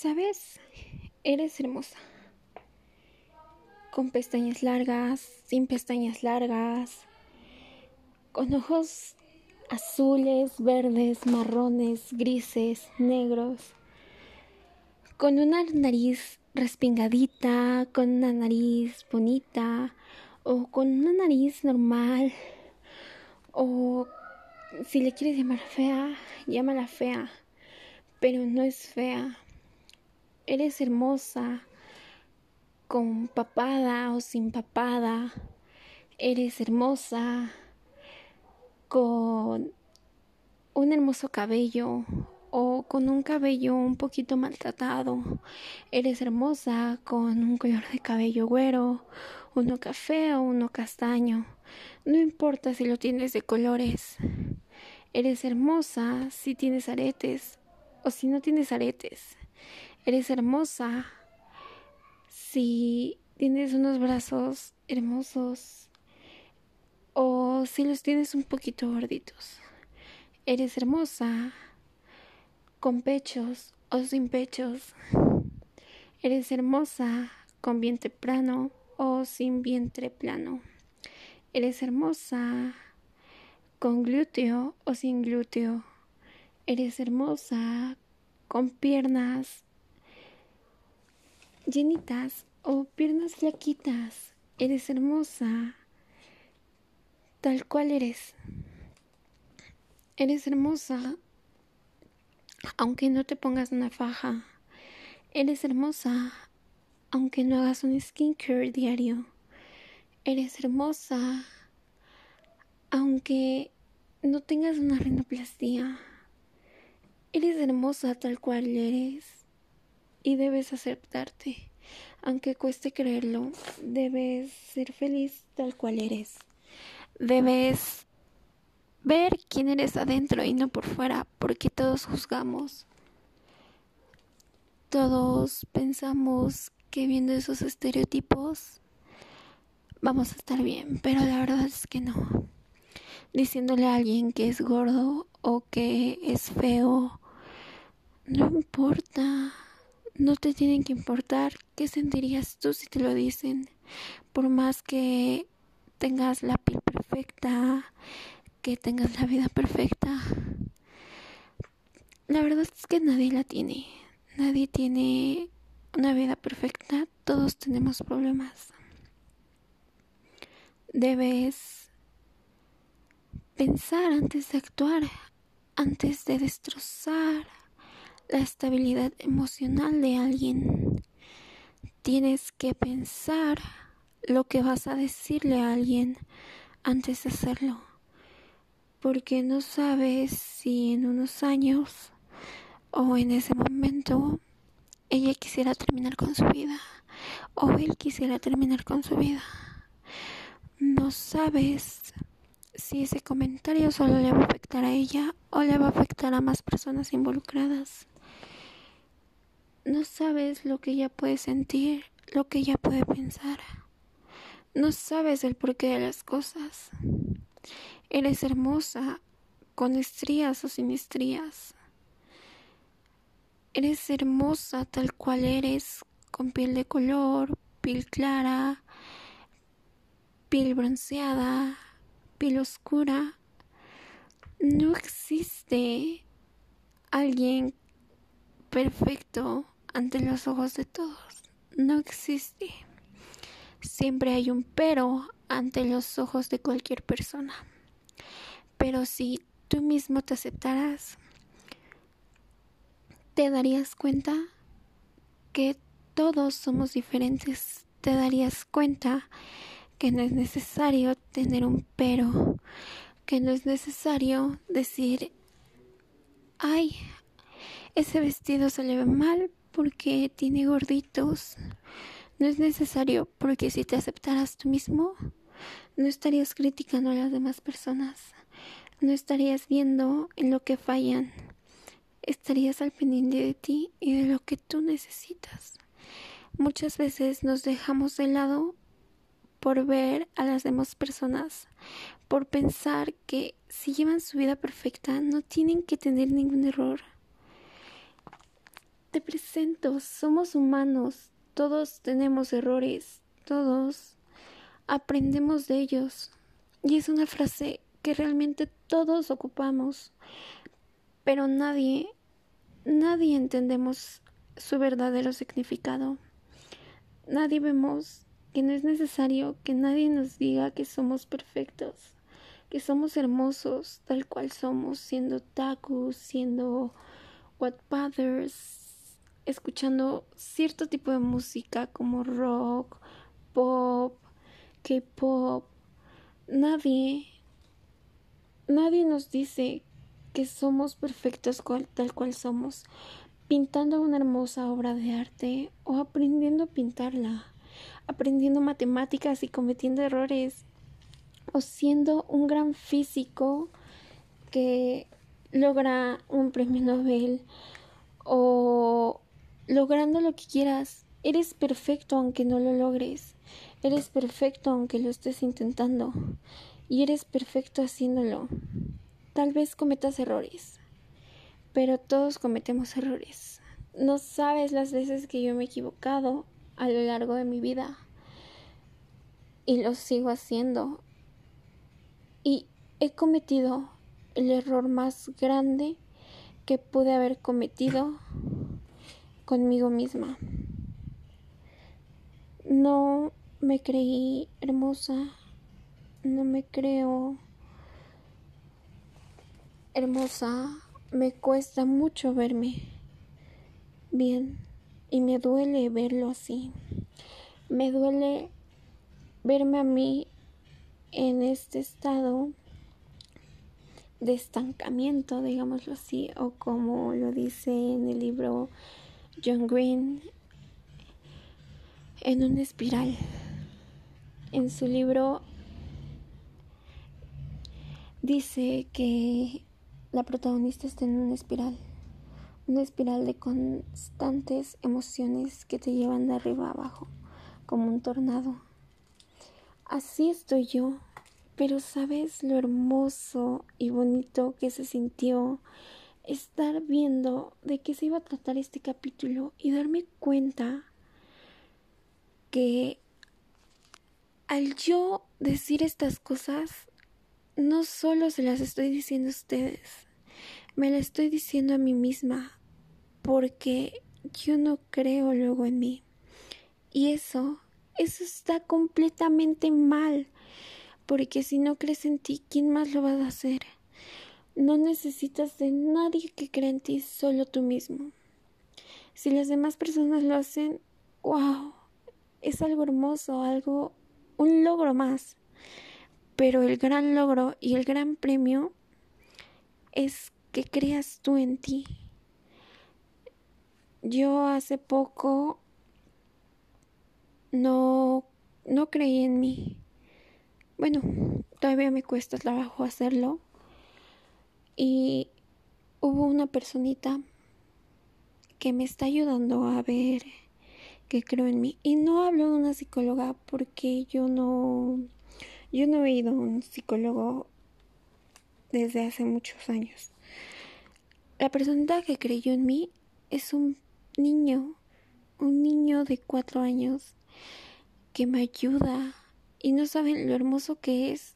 ¿Sabes? Eres hermosa. Con pestañas largas, sin pestañas largas, con ojos azules, verdes, marrones, grises, negros, con una nariz respingadita, con una nariz bonita, o con una nariz normal, o si le quieres llamar fea, llámala fea, pero no es fea Eres hermosa con papada o sin papada. Eres hermosa con un hermoso cabello o con un cabello un poquito maltratado. Eres hermosa con un color de cabello güero, uno café o uno castaño. No importa si lo tienes de colores. Eres hermosa si tienes aretes o si no tienes aretes. Eres hermosa si tienes unos brazos hermosos o si los tienes un poquito gorditos. Eres hermosa con pechos o sin pechos. Eres hermosa con vientre plano o sin vientre plano. Eres hermosa con glúteo o sin glúteo. Eres hermosa con piernas llenitas o piernas flaquitas. Eres hermosa tal cual eres. Eres hermosa aunque no te pongas una faja. Eres hermosa aunque no hagas un skincare diario. Eres hermosa aunque no tengas una rinoplastía. Eres hermosa tal cual eres y debes aceptarte. Aunque cueste creerlo, debes ser feliz tal cual eres. Debes ver quién eres adentro y no por fuera, porque todos juzgamos. Todos pensamos que viendo esos estereotipos vamos a estar bien, pero la verdad es que no. Diciéndole a alguien que es gordo o que es feo, no importa. No te tienen que importar qué sentirías tú si te lo dicen. Por más que tengas la piel perfecta, que tengas la vida perfecta. La verdad es que nadie la tiene. Nadie tiene una vida perfecta. Todos tenemos problemas. Debes pensar antes de actuar, antes de destrozar la estabilidad emocional de alguien. Tienes que pensar lo que vas a decirle a alguien antes de hacerlo, porque no sabes si en unos años o en ese momento ella quisiera terminar con su vida o él quisiera terminar con su vida. No sabes si ese comentario solo le va a afectar a ella o le va a afectar a más personas involucradas. No sabes lo que ella puede sentir, lo que ella puede pensar. No sabes el porqué de las cosas. Eres hermosa, con estrías o sin estrías. Eres hermosa tal cual eres, con piel de color, piel clara, piel bronceada, piel oscura. No existe alguien perfecto ante los ojos de todos. No existe. Siempre hay un pero ante los ojos de cualquier persona. Pero si tú mismo te aceptaras, te darías cuenta que todos somos diferentes. Te darías cuenta que no es necesario tener un pero, que no es necesario decir, ay, ese vestido se le ve mal porque tiene gorditos. No es necesario porque si te aceptaras tú mismo, no estarías criticando a las demás personas. No estarías viendo en lo que fallan. Estarías al pendiente de ti y de lo que tú necesitas. Muchas veces nos dejamos de lado por ver a las demás personas, por pensar que si llevan su vida perfecta no tienen que tener ningún error te presento, somos humanos, todos tenemos errores, todos aprendemos de ellos. Y es una frase que realmente todos ocupamos, pero nadie, nadie entendemos su verdadero significado. Nadie vemos que no es necesario que nadie nos diga que somos perfectos, que somos hermosos tal cual somos, siendo tacos, siendo whatpathers, escuchando cierto tipo de música como rock, pop, K-pop. Nadie, nadie nos dice que somos perfectos tal cual somos, pintando una hermosa obra de arte o aprendiendo a pintarla, aprendiendo matemáticas y cometiendo errores, o siendo un gran físico que logra un premio Nobel o logrando lo que quieras. Eres perfecto aunque no lo logres. Eres perfecto aunque lo estés intentando. Y eres perfecto haciéndolo. Tal vez cometas errores. Pero todos cometemos errores. No sabes las veces que yo me he equivocado a lo largo de mi vida. Y lo sigo haciendo. Y he cometido el error más grande que pude haber cometido conmigo misma. No me creí hermosa, no me creo hermosa, me cuesta mucho verme bien y me duele verlo así. Me duele verme a mí en este estado de estancamiento, digámoslo así, o como lo dice en el libro John Green, en una espiral. En su libro dice que la protagonista está en una espiral, una espiral de constantes emociones que te llevan de arriba a abajo, como un tornado. Así estoy yo pero sabes lo hermoso y bonito que se sintió estar viendo de qué se iba a tratar este capítulo y darme cuenta que al yo decir estas cosas, no solo se las estoy diciendo a ustedes, me las estoy diciendo a mí misma, porque yo no creo luego en mí. Y eso, eso está completamente mal porque si no crees en ti, ¿quién más lo va a hacer? No necesitas de nadie que crea en ti, solo tú mismo. Si las demás personas lo hacen, wow, es algo hermoso, algo, un logro más. Pero el gran logro y el gran premio es que creas tú en ti. Yo hace poco no, no creí en mí bueno, todavía me cuesta trabajo hacerlo. Y hubo una personita que me está ayudando a ver que creo en mí. Y no hablo de una psicóloga porque yo no, yo no he ido a un psicólogo desde hace muchos años. La persona que creyó en mí es un niño, un niño de cuatro años que me ayuda y no saben lo hermoso que es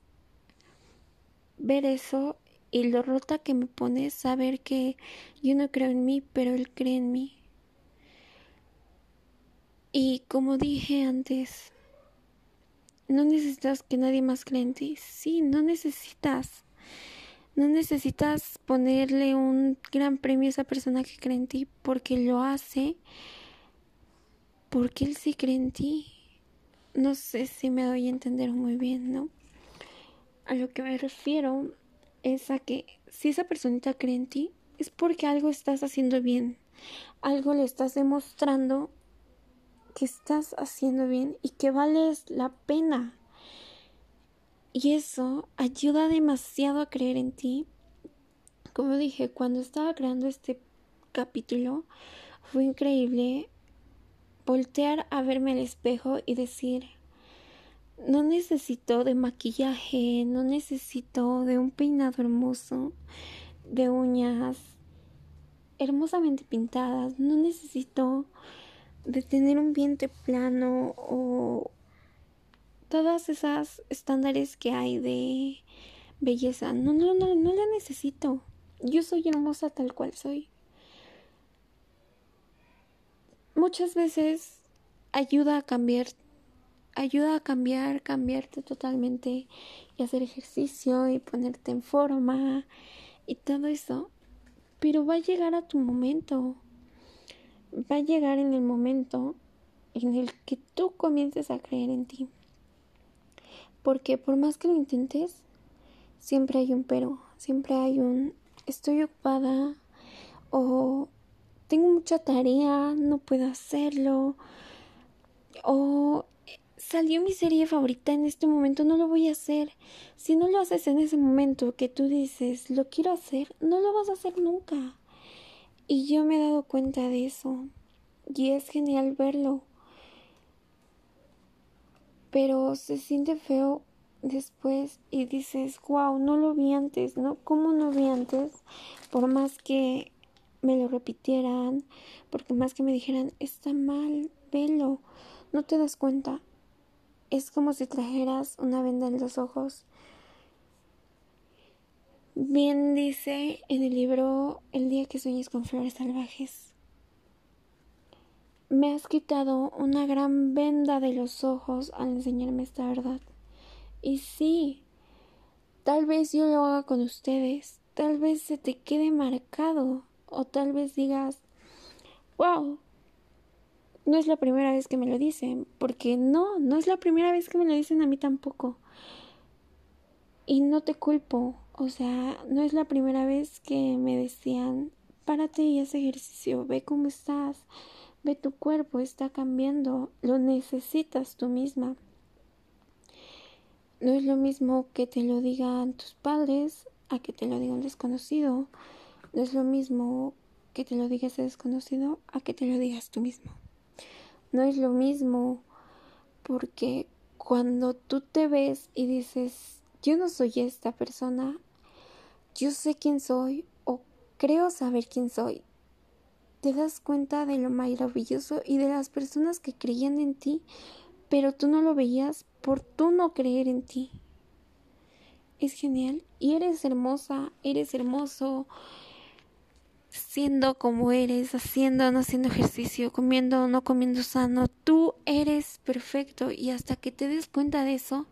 ver eso y lo rota que me pone saber que yo no creo en mí, pero él cree en mí. Y como dije antes, no necesitas que nadie más cree en ti. Sí, no necesitas. No necesitas ponerle un gran premio a esa persona que cree en ti porque lo hace porque él sí cree en ti no sé si me doy a entender muy bien, ¿no? A lo que me refiero es a que si esa personita cree en ti, es porque algo estás haciendo bien, algo le estás demostrando que estás haciendo bien y que vales la pena. Y eso ayuda demasiado a creer en ti. Como dije, cuando estaba creando este capítulo, fue increíble voltear a verme al espejo y decir, no necesito de maquillaje, no necesito de un peinado hermoso, de uñas hermosamente pintadas, no necesito de tener un vientre plano o todas esas estándares que hay de belleza. No, no, no, no la necesito. Yo soy hermosa tal cual soy. Muchas veces ayuda a cambiar, ayuda a cambiar, cambiarte totalmente y hacer ejercicio y ponerte en forma y todo eso. Pero va a llegar a tu momento. Va a llegar en el momento en el que tú comiences a creer en ti. Porque por más que lo intentes, siempre hay un pero, siempre hay un estoy ocupada o tengo mucha tarea, no puedo hacerlo o salió mi serie favorita en este momento, no lo voy a hacer. Si no lo haces en ese momento que tú dices, lo quiero hacer, no lo vas a hacer nunca. Y yo me he dado cuenta de eso. Y es genial verlo pero se siente feo después y dices, wow, no lo vi antes, ¿no? ¿Cómo no vi antes? Por más que me lo repitieran, porque más que me dijeran, está mal, velo, no te das cuenta. Es como si trajeras una venda en los ojos. Bien dice en el libro El día que sueñes con flores salvajes me has quitado una gran venda de los ojos al enseñarme esta verdad. Y sí, tal vez yo lo haga con ustedes, tal vez se te quede marcado, o tal vez digas, wow, no es la primera vez que me lo dicen, porque no, no es la primera vez que me lo dicen a mí tampoco. Y no te culpo, o sea, no es la primera vez que me decían, párate y haz ejercicio, ve cómo estás Ve tu cuerpo está cambiando, lo necesitas tú misma. No es lo mismo que te lo digan tus padres a que te lo diga un desconocido. No es lo mismo que te lo diga ese desconocido a que te lo digas tú mismo. No es lo mismo porque cuando tú te ves y dices, yo no soy esta persona, yo sé quién soy o creo saber quién soy, te das cuenta de lo maravilloso y de las personas que creían en ti, pero tú no lo veías por tú no creer en ti. Es genial y eres hermosa, eres hermoso siendo como eres, haciendo o no haciendo ejercicio, comiendo o no comiendo sano, tú eres perfecto. Y hasta que te des cuenta de eso,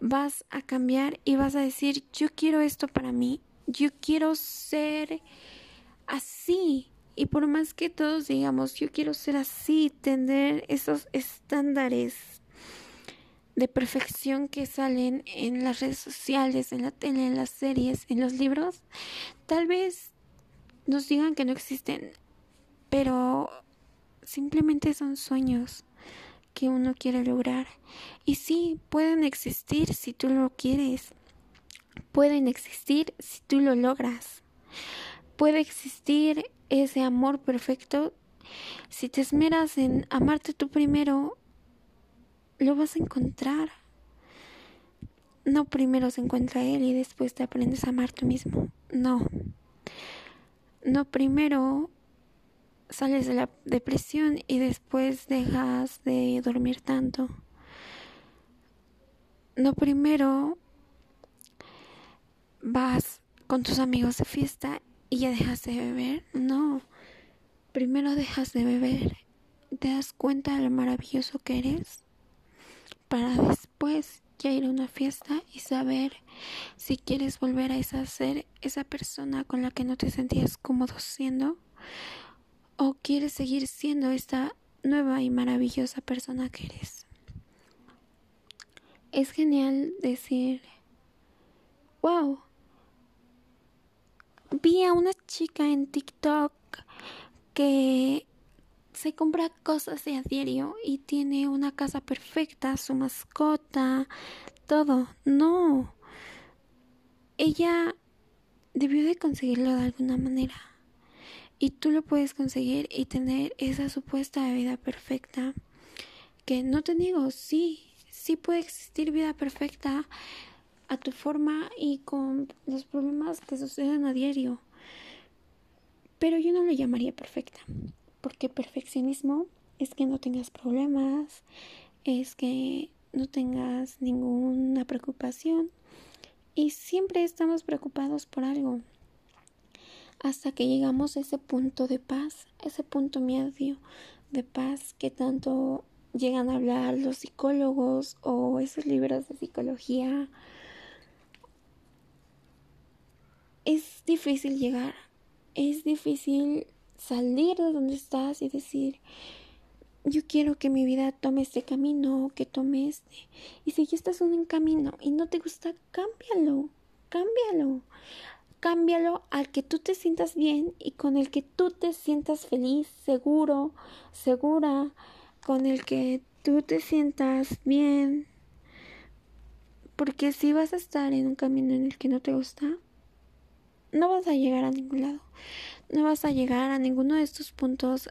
vas a cambiar y vas a decir, yo quiero esto para mí, yo quiero ser así, y por más que todos digamos, yo quiero ser así, tener esos estándares de perfección que salen en las redes sociales, en la tele, en las series, en los libros, tal vez nos digan que no existen, pero simplemente son sueños que uno quiere lograr. Y sí, pueden existir si tú lo quieres. Pueden existir si tú lo logras. Puede existir ese amor perfecto, si te esmeras en amarte tú primero, lo vas a encontrar. No primero se encuentra él y después te aprendes a amar tú mismo. No. No primero sales de la depresión y después dejas de dormir tanto. No primero vas con tus amigos de fiesta y ya dejas de beber. No, primero dejas de beber, te das cuenta de lo maravilloso que eres para después ya ir a una fiesta y saber si quieres volver a esa ser esa persona con la que no te sentías cómodo siendo o quieres seguir siendo esta nueva y maravillosa persona que eres. Es genial decir, wow, vi a una chica en TikTok que se compra cosas de a diario y tiene una casa perfecta, su mascota, todo. No. Ella debió de conseguirlo de alguna manera. Y tú lo puedes conseguir y tener esa supuesta vida perfecta. Que no te digo, sí, sí puede existir vida perfecta a tu forma y con los problemas que suceden a diario. pero yo no lo llamaría perfecta, porque perfeccionismo es que no tengas problemas, es que no tengas ninguna preocupación y siempre estamos preocupados por algo hasta que llegamos a ese punto de paz, ese punto medio de paz que tanto llegan a hablar los psicólogos o esos libros de psicología. Es difícil llegar, es difícil salir de donde estás y decir, yo quiero que mi vida tome este camino, que tome este. Y si ya estás en un camino y no te gusta, cámbialo, cámbialo. Cámbialo al que tú te sientas bien y con el que tú te sientas feliz, seguro, segura, con el que tú te sientas bien. Porque si vas a estar en un camino en el que no te gusta, no vas a llegar a ningún lado. No vas a llegar a ninguno de estos puntos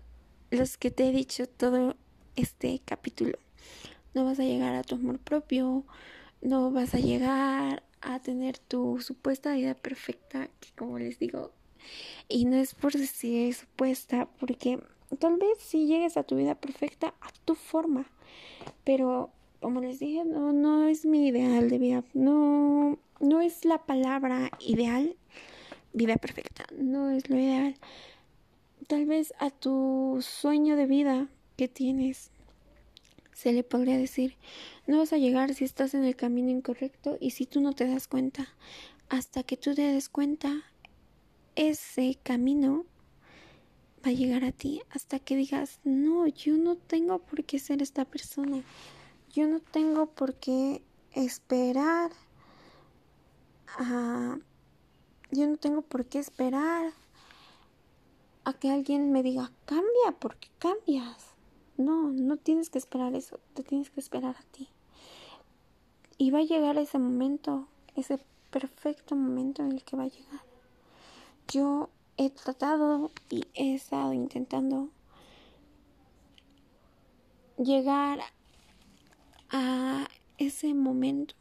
los que te he dicho todo este capítulo. No vas a llegar a tu amor propio, no vas a llegar a tener tu supuesta vida perfecta, que como les digo, y no es por decir supuesta, porque tal vez si llegues a tu vida perfecta a tu forma, pero como les dije, no, no es mi ideal de vida, no, no es la palabra ideal, vida perfecta, no es lo ideal tal vez a tu sueño de vida que tienes se le podría decir, no vas a llegar si estás en el camino incorrecto y si tú no te das cuenta. Hasta que tú te des cuenta, ese camino va a llegar a ti hasta que digas, no, yo no tengo por qué ser esta persona. Yo no tengo por qué esperar a... Yo no tengo por qué esperar a que alguien me diga, cambia, porque cambias. No, no tienes que esperar eso, te tienes que esperar a ti. Y va a llegar ese momento, ese perfecto momento en el que va a llegar. Yo he tratado y he estado intentando llegar a ese momento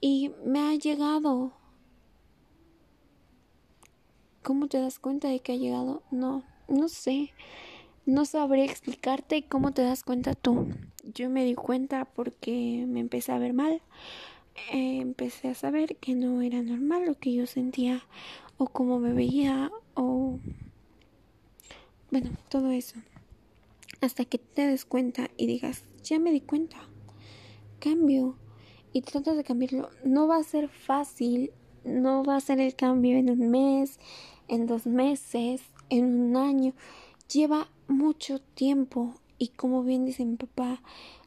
y me ha llegado ¿Cómo te das cuenta de que ha llegado? No, no sé. No sabré explicarte cómo te das cuenta tú. Yo me di cuenta porque me empecé a ver mal. empecé a saber que no era normal lo que yo sentía o cómo me veía o... Bueno, todo eso. Hasta que te des cuenta y digas, ya me di cuenta. Cambio. Y tratas de cambiarlo. No va a ser fácil. No va a ser el cambio en un mes, en dos meses, en un año, lleva mucho tiempo y como bien dice mi papá,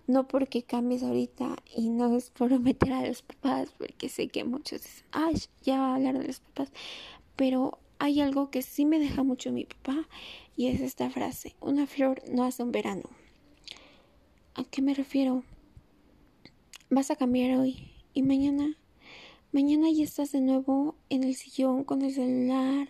no porque cambies ahorita y no es por meter a los papás, porque sé que muchos dicen, ay, ya va a hablar de los papás, pero hay algo que sí me deja mucho mi papá y es esta frase, una flor no hace un verano. ¿A qué me refiero? Vas a cambiar hoy y mañana Mañana ya estás de nuevo en el sillón con el celular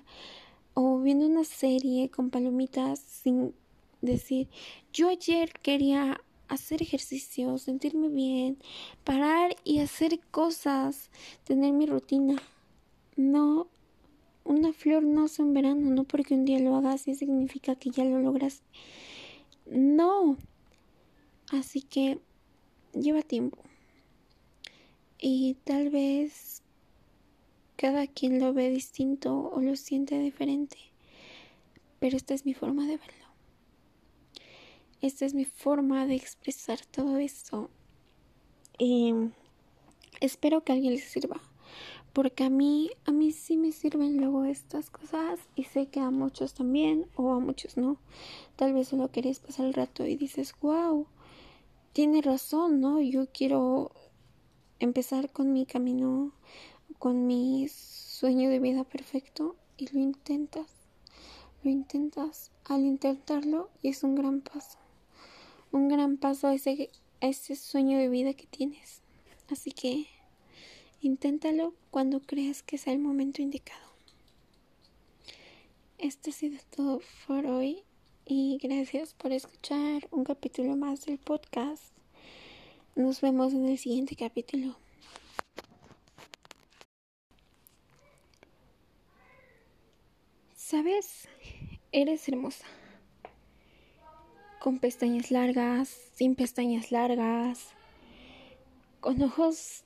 o viendo una serie con palomitas sin decir, yo ayer quería hacer ejercicio, sentirme bien, parar y hacer cosas, tener mi rutina. No, una flor no es en verano, no porque un día lo hagas y significa que ya lo logras. No. Así que lleva tiempo. Y tal vez cada quien lo ve distinto o lo siente diferente, pero esta es mi forma de verlo. Esta es mi forma de expresar todo esto. Y espero que alguien les sirva. Porque a mí, a mí sí me sirven luego estas cosas y sé que a muchos también o a muchos no. Tal vez solo querías pasar el rato y dices, wow, tiene razón, ¿no? Yo quiero empezar con mi camino con mi sueño de vida perfecto y lo intentas, lo intentas. Al intentarlo y es un gran paso, un gran paso a ese, a ese sueño de vida que tienes. Así que inténtalo cuando creas que sea el momento indicado. Esto ha sido todo por hoy y gracias por escuchar un capítulo más del podcast. Nos vemos en el siguiente capítulo. sabes, eres hermosa. Con pestañas largas, sin pestañas largas, con ojos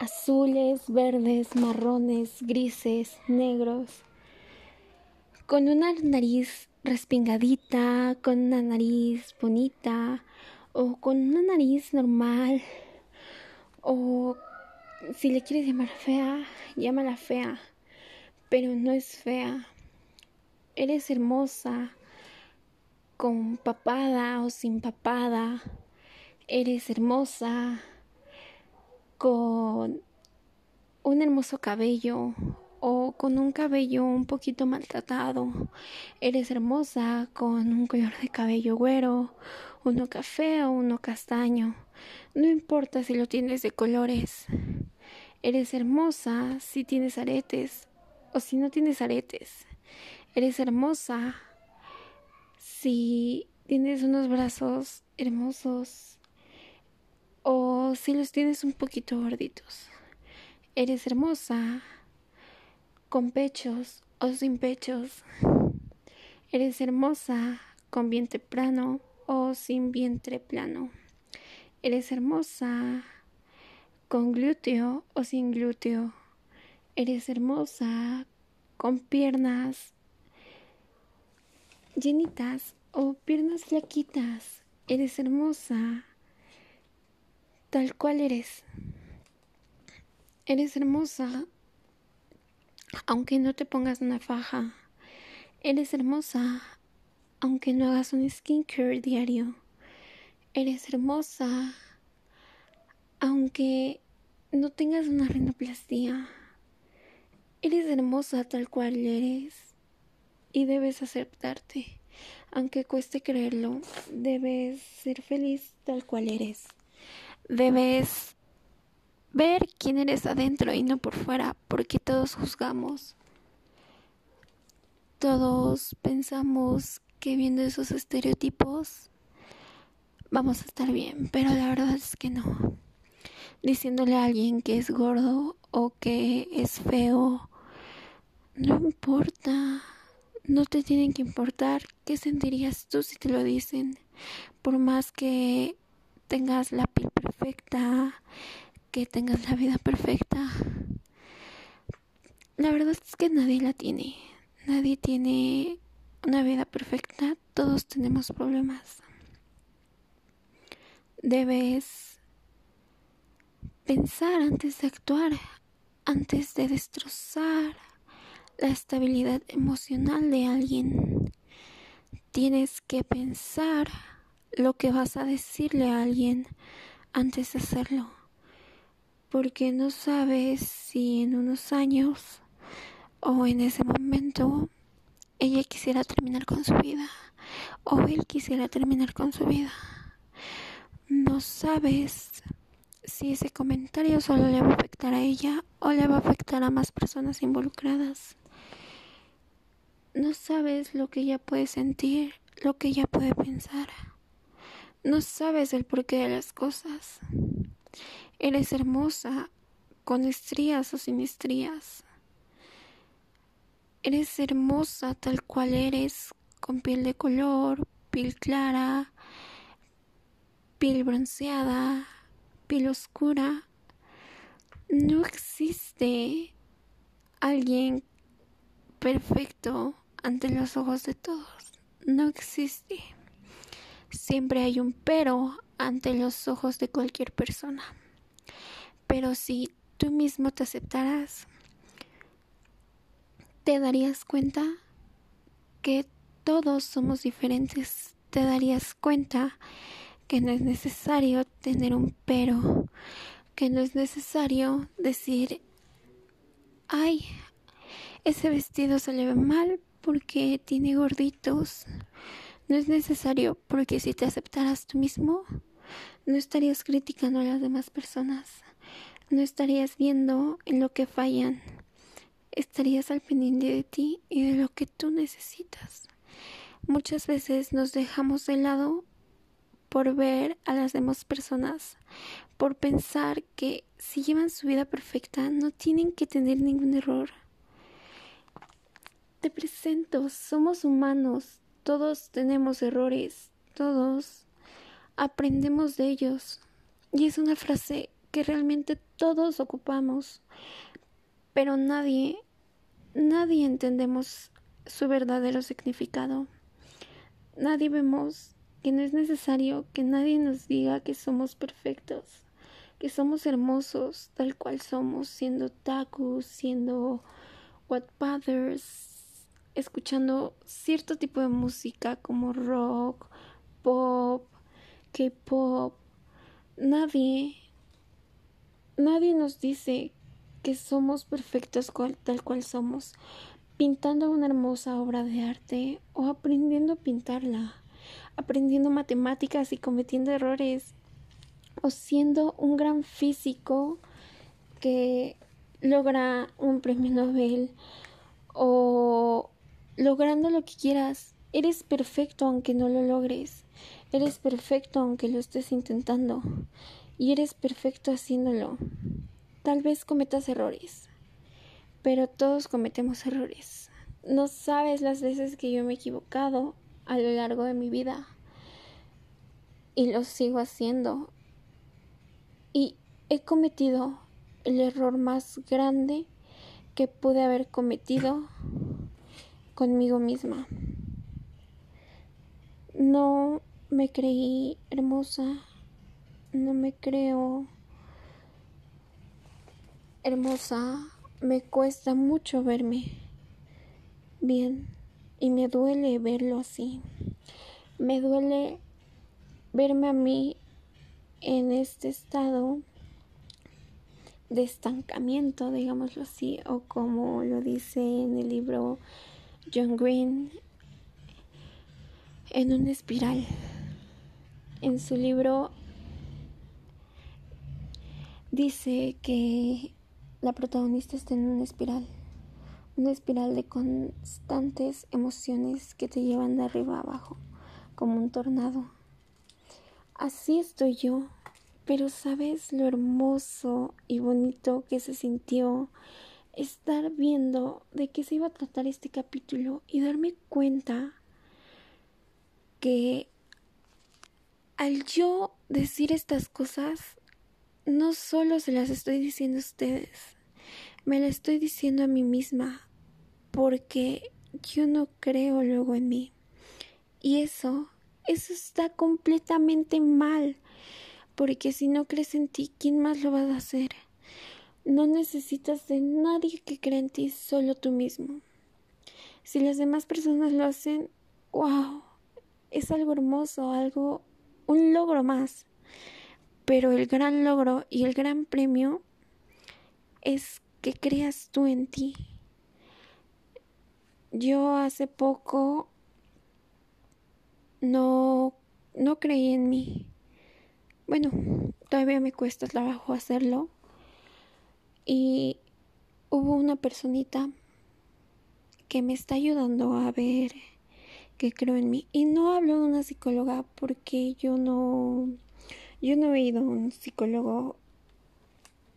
azules, verdes, marrones, grises, negros, con una nariz respingadita, con una nariz bonita o con una nariz normal o si le quieres llamar fea, llámala fea, pero no es fea. Eres hermosa, con papada o sin papada. Eres hermosa, con un hermoso cabello o con un cabello un poquito maltratado. Eres hermosa con un color de cabello güero, uno café o uno castaño. No importa si lo tienes de colores. Eres hermosa si tienes aretes o si no tienes aretes. Eres hermosa si tienes unos brazos hermosos o si los tienes un poquito gorditos. Eres hermosa con pechos o sin pechos. Eres hermosa con vientre plano o sin vientre plano. Eres hermosa con glúteo o sin glúteo. Eres hermosa con piernas llenitas o piernas flaquitas. Eres hermosa tal cual eres. Eres hermosa aunque no te pongas una faja. Eres hermosa aunque no hagas un skincare diario. Eres hermosa aunque no tengas una rinoplastía. Eres hermosa tal cual eres y debes aceptarte. Aunque cueste creerlo, debes ser feliz tal cual eres. Debes ver quién eres adentro y no por fuera, porque todos juzgamos. Todos pensamos que viendo esos estereotipos vamos a estar bien, pero la verdad es que no. Diciéndole a alguien que es gordo o que es feo, no importa, no te tienen que importar qué sentirías tú si te lo dicen, por más que tengas la piel perfecta, que tengas la vida perfecta. La verdad es que nadie la tiene. Nadie tiene una vida perfecta. Todos tenemos problemas. Debes pensar antes de actuar, antes de destrozar la estabilidad emocional de alguien. Tienes que pensar lo que vas a decirle a alguien antes de hacerlo porque no sabes si en unos años o en ese momento ella quisiera terminar con su vida o él quisiera terminar con su vida. No sabes si ese comentario solo le va a afectar a ella o le va a afectar a más personas involucradas. No sabes lo que ella puede sentir, lo que ella puede pensar. No sabes el porqué de las cosas. Eres hermosa, con estrías o sin estrías. Eres hermosa tal cual eres, con piel de color, piel clara, piel bronceada, piel oscura. No existe alguien perfecto ante los ojos de todos. No existe. Siempre hay un pero ante los ojos de cualquier persona. Pero si tú mismo te aceptaras, te darías cuenta que todos somos diferentes. Te darías cuenta que no es necesario tener un pero, que no es necesario decir, ay, ese vestido se le ve mal porque tiene gorditos. No es necesario porque si te aceptaras tú mismo, no estarías criticando a las demás personas no estarías viendo en lo que fallan, estarías al pendiente de ti y de lo que tú necesitas. Muchas veces nos dejamos de lado por ver a las demás personas, por pensar que si llevan su vida perfecta no tienen que tener ningún error. te presento, somos humanos, todos tenemos errores, todos aprendemos de ellos. Y es una frase que realmente todos ocupamos, pero nadie, nadie entendemos su verdadero significado. Nadie vemos que no es necesario que nadie nos diga que somos perfectos, que somos hermosos tal cual somos, siendo tacos, siendo whatpathers, escuchando cierto tipo de música como rock, pop, K-pop. Nadie Nadie nos dice que somos perfectos tal cual somos, pintando una hermosa obra de arte o aprendiendo a pintarla, aprendiendo matemáticas y cometiendo errores, o siendo un gran físico que logra un premio Nobel o logrando lo que quieras. Eres perfecto aunque no lo logres. Eres perfecto aunque lo estés intentando y eres perfecto haciéndolo. Tal vez cometas errores, pero todos cometemos errores. No sabes las veces que yo me he equivocado a lo largo de mi vida y lo sigo haciendo. Y he cometido el error más grande que pude haber cometido conmigo misma. No me creí hermosa, no me creo hermosa. Me cuesta mucho verme bien y me duele verlo así. Me duele verme a mí en este estado de estancamiento, digámoslo así, o como lo dice en el libro John Green, en una espiral. En su libro dice que la protagonista está en una espiral, una espiral de constantes emociones que te llevan de arriba abajo, como un tornado. Así estoy yo, pero sabes lo hermoso y bonito que se sintió estar viendo de qué se iba a tratar este capítulo y darme cuenta que al yo decir estas cosas no solo se las estoy diciendo a ustedes, me las estoy diciendo a mí misma, porque yo no creo luego en mí. Y eso, eso está completamente mal, porque si no crees en ti, ¿quién más lo va a hacer? No necesitas de nadie que crea en ti, solo tú mismo. Si las demás personas lo hacen, wow, es algo hermoso, algo, un logro más. Pero el gran logro y el gran premio es que creas tú en ti. Yo hace poco no, no creí en mí. Bueno, todavía me cuesta trabajo hacerlo. Y hubo una personita que me está ayudando a ver que creo en mí. Y no hablo de una psicóloga porque yo no yo no he ido a un psicólogo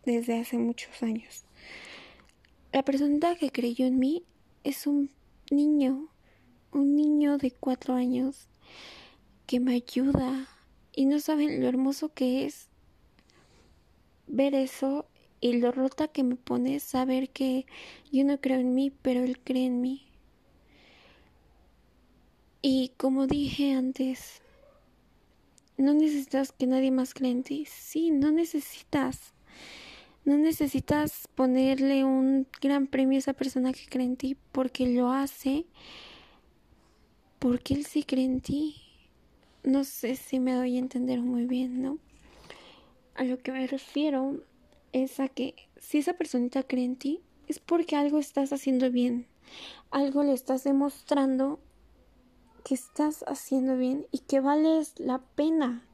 desde hace muchos años. La persona que creyó en mí es un niño, un niño de cuatro años que me ayuda y no saben lo hermoso que es ver eso y lo rota que me pone saber que yo no creo en mí, pero él cree en mí. Y como dije antes, no necesitas que nadie más crea en ti. Sí, no necesitas. No necesitas ponerle un gran premio a esa persona que cree en ti porque lo hace, porque él sí cree en ti. No sé si me doy a entender muy bien, ¿no? A lo que me refiero es a que si esa personita cree en ti, es porque algo estás haciendo bien, algo le estás demostrando que estás haciendo bien y que vales la pena.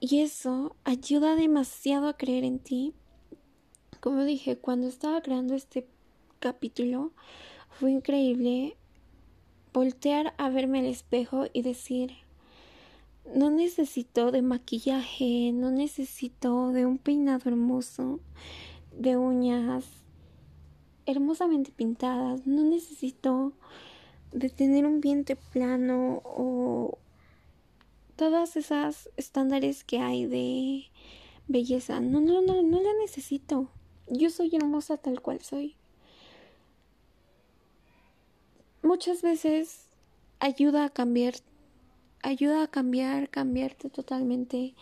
Y eso ayuda demasiado a creer en ti. Como dije, cuando estaba creando este capítulo, fue increíble voltear a verme al espejo y decir, no necesito de maquillaje, no necesito de un peinado hermoso, de uñas hermosamente pintadas, no necesito de tener un vientre plano o todas esas estándares que hay de belleza. No, no, no, no la necesito. Yo soy hermosa tal cual soy. Muchas veces ayuda a cambiar, ayuda a cambiar, cambiarte totalmente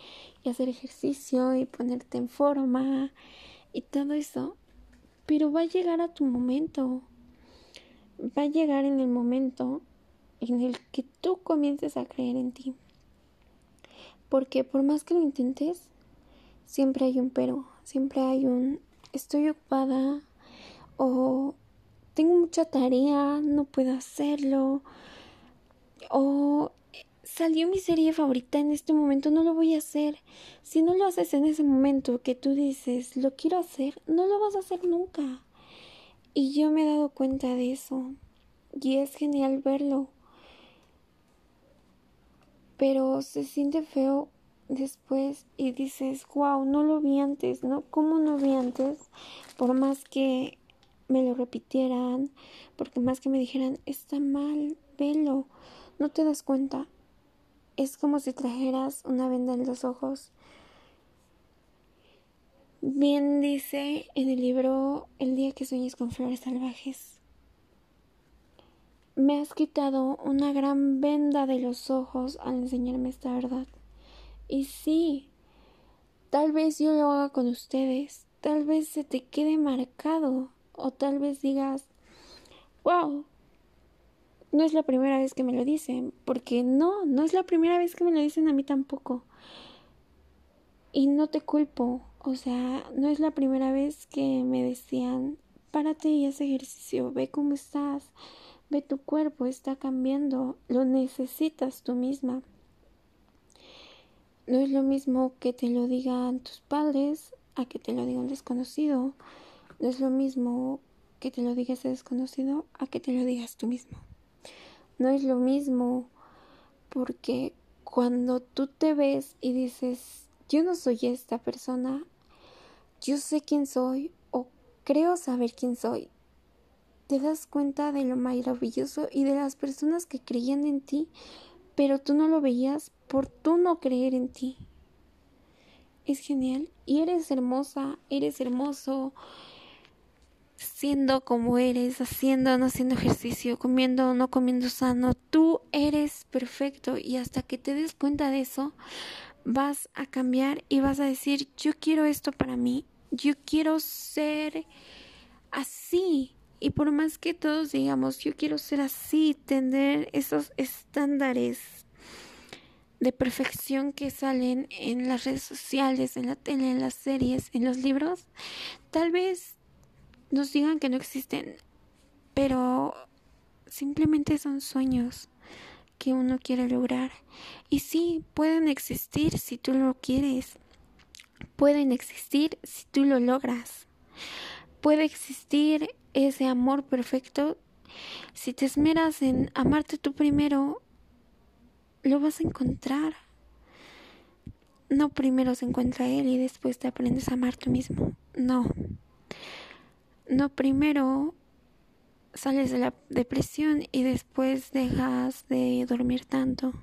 y hacer ejercicio y ponerte en forma y todo eso. Pero va a llegar a tu momento. Va a llegar en el momento en el que tú comiences a creer en ti. Porque por más que lo intentes, siempre hay un pero, siempre hay un estoy ocupada o tengo mucha tarea, no puedo hacerlo o salió mi serie favorita en este momento, no lo voy a hacer. Si no lo haces en ese momento que tú dices, lo quiero hacer, no lo vas a hacer nunca. Y yo me he dado cuenta de eso. Y es genial verlo pero se siente feo después y dices, wow, no lo vi antes, ¿no? ¿Cómo no vi antes? Por más que me lo repitieran, porque más que me dijeran, está mal, velo, no te das cuenta. Es como si trajeras una venda en los ojos. Bien dice en el libro El día que sueñes con flores salvajes me has quitado una gran venda de los ojos al enseñarme esta verdad. Y sí, tal vez yo lo haga con ustedes, tal vez se te quede marcado, o tal vez digas, wow, no es la primera vez que me lo dicen, porque no, no es la primera vez que me lo dicen a mí tampoco. Y no te culpo, o sea, no es la primera vez que me decían, párate y haz ejercicio, ve cómo estás Ve tu cuerpo está cambiando, lo necesitas tú misma. No es lo mismo que te lo digan tus padres a que te lo diga un desconocido. No es lo mismo que te lo diga ese desconocido a que te lo digas tú mismo. No es lo mismo porque cuando tú te ves y dices, yo no soy esta persona, yo sé quién soy o creo saber quién soy, te das cuenta de lo maravilloso y de las personas que creían en ti, pero tú no lo veías por tú no creer en ti. Es genial. Y eres hermosa, eres hermoso, siendo como eres, haciendo o no haciendo ejercicio, comiendo o no comiendo sano. Tú eres perfecto y hasta que te des cuenta de eso, vas a cambiar y vas a decir, yo quiero esto para mí, yo quiero ser así. Y por más que todos digamos, yo quiero ser así, tener esos estándares de perfección que salen en las redes sociales, en la tele, en las series, en los libros, tal vez nos digan que no existen, pero simplemente son sueños que uno quiere lograr. Y sí, pueden existir si tú lo quieres. Pueden existir si tú lo logras. Puede existir ese amor perfecto, si te esmeras en amarte tú primero, lo vas a encontrar. No primero se encuentra él y después te aprendes a amar tú mismo. No. No primero sales de la depresión y después dejas de dormir tanto.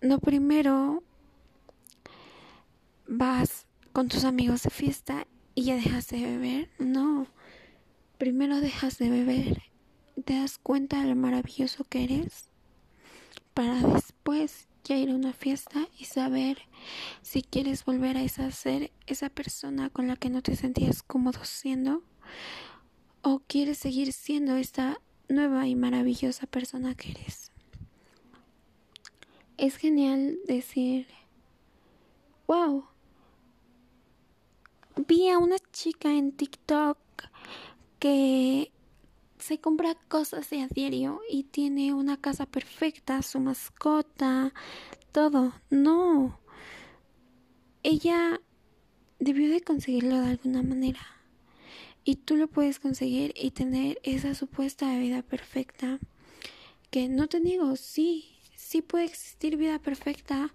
No primero vas con tus amigos de fiesta y ya dejas de beber. No, primero dejas de beber, te das cuenta de lo maravilloso que eres para después ya ir a una fiesta y saber si quieres volver a esa ser esa persona con la que no te sentías cómodo siendo o quieres seguir siendo esta nueva y maravillosa persona que eres. Es genial decir, wow, vi a una chica en TikTok que se compra cosas de a diario y tiene una casa perfecta, su mascota, todo. No. Ella debió de conseguirlo de alguna manera. Y tú lo puedes conseguir y tener esa supuesta vida perfecta. Que no te digo, sí, sí puede existir vida perfecta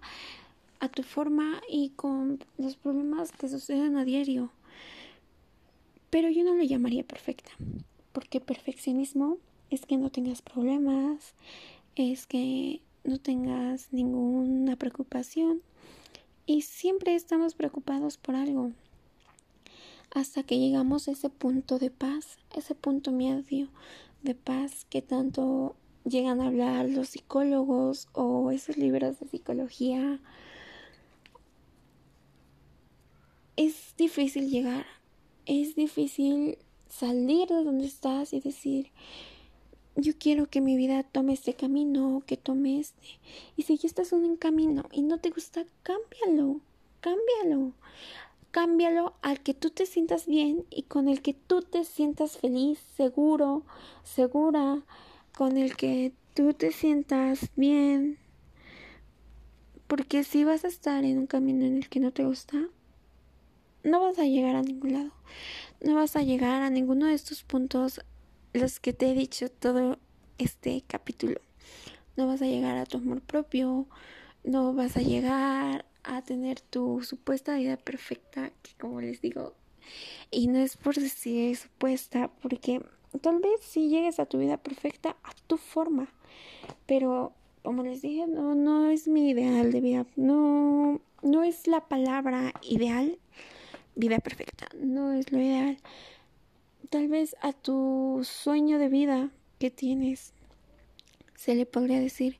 a tu forma y con los problemas que suceden a diario. pero yo no lo llamaría perfecta, porque perfeccionismo es que no tengas problemas, es que no tengas ninguna preocupación y siempre estamos preocupados por algo hasta que llegamos a ese punto de paz, ese punto medio de paz que tanto llegan a hablar los psicólogos o esos libros de psicología. Es difícil llegar, es difícil salir de donde estás y decir, yo quiero que mi vida tome este camino, que tome este. Y si ya estás en un camino y no te gusta, cámbialo, cámbialo. Cámbialo al que tú te sientas bien y con el que tú te sientas feliz, seguro, segura, con el que tú te sientas bien. Porque si vas a estar en un camino en el que no te gusta, no vas a llegar a ningún lado. No vas a llegar a ninguno de estos puntos los que te he dicho todo este capítulo. No vas a llegar a tu amor propio, no vas a llegar a tener tu supuesta vida perfecta, que como les digo, y no es por decir supuesta, porque tal vez si llegues a tu vida perfecta a tu forma, pero como les dije, no, no es mi ideal de vida, no, no es la palabra ideal, vida perfecta, no es lo ideal tal vez a tu sueño de vida que tienes se le podría decir,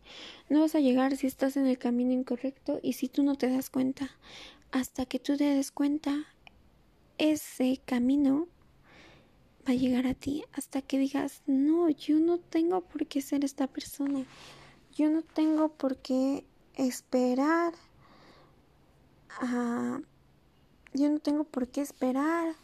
no vas a llegar si estás en el camino incorrecto y si tú no te das cuenta. Hasta que tú te des cuenta, ese camino va a llegar a ti. Hasta que digas, no, yo no tengo por qué ser esta persona. Yo no tengo por qué esperar a... Yo no tengo por qué esperar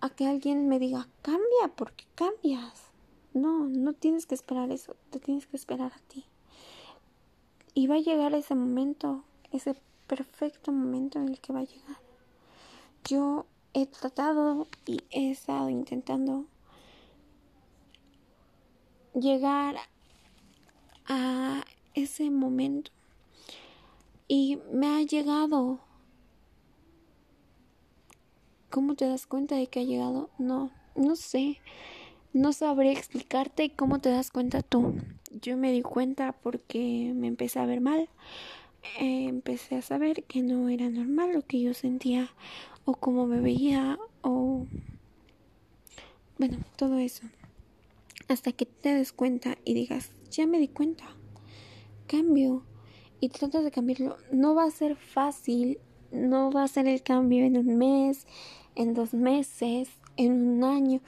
a que alguien me diga, cambia, porque cambias. No, no tienes que esperar eso, te tienes que esperar a ti. Y va a llegar ese momento, ese perfecto momento en el que va a llegar. Yo he tratado y he estado intentando llegar a ese momento y me ha llegado ¿Cómo te das cuenta de que ha llegado? No, no sé. No sabría explicarte cómo te das cuenta tú. Yo me di cuenta porque me empecé a ver mal. empecé a saber que no era normal lo que yo sentía o cómo me veía o... Bueno, todo eso. Hasta que te des cuenta y digas, ya me di cuenta. Cambio. Y tratas de cambiarlo. No va a ser fácil. No va a ser el cambio en un mes, en dos meses, en un año,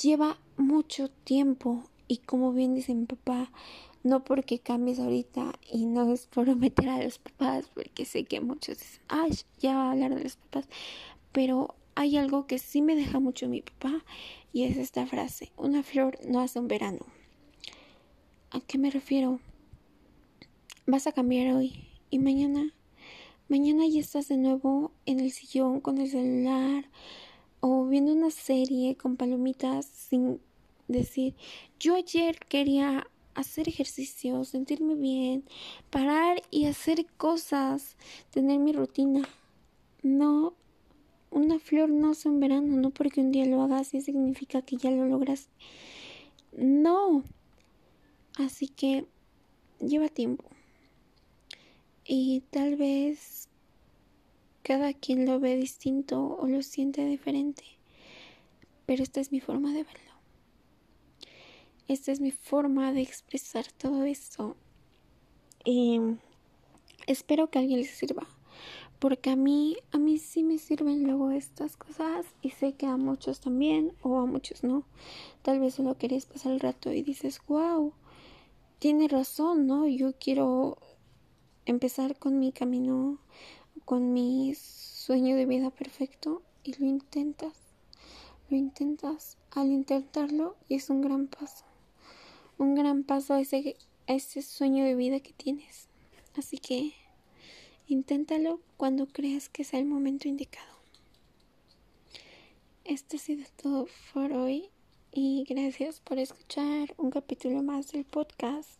lleva mucho tiempo y como bien dice mi papá, no porque cambies ahorita y no es por meter a los papás, porque sé que muchos dicen, ay, ya va a hablar de los papás, pero hay algo que sí me deja mucho mi papá y es esta frase, una flor no hace un verano. ¿A qué me refiero? Vas a cambiar hoy y mañana Mañana ya estás de nuevo en el sillón con el celular o viendo una serie con palomitas sin decir, yo ayer quería hacer ejercicio, sentirme bien, parar y hacer cosas, tener mi rutina. No, una flor no es en verano, no porque un día lo hagas y significa que ya lo logras. No. Así que lleva tiempo y tal vez cada quien lo ve distinto o lo siente diferente, pero esta es mi forma de verlo. Esta es mi forma de expresar todo esto. Y espero que a alguien les sirva porque a mí a mí sí me sirven luego estas cosas y sé que a muchos también o a muchos no. Tal vez solo querés pasar el rato y dices wow tiene razón no yo quiero empezar con mi camino, con mi sueño de vida perfecto y lo intentas, lo intentas. Al intentarlo y es un gran paso, un gran paso a ese, a ese sueño de vida que tienes. Así que inténtalo cuando creas que sea el momento indicado. Esto ha sido todo por hoy y gracias por escuchar un capítulo más del podcast.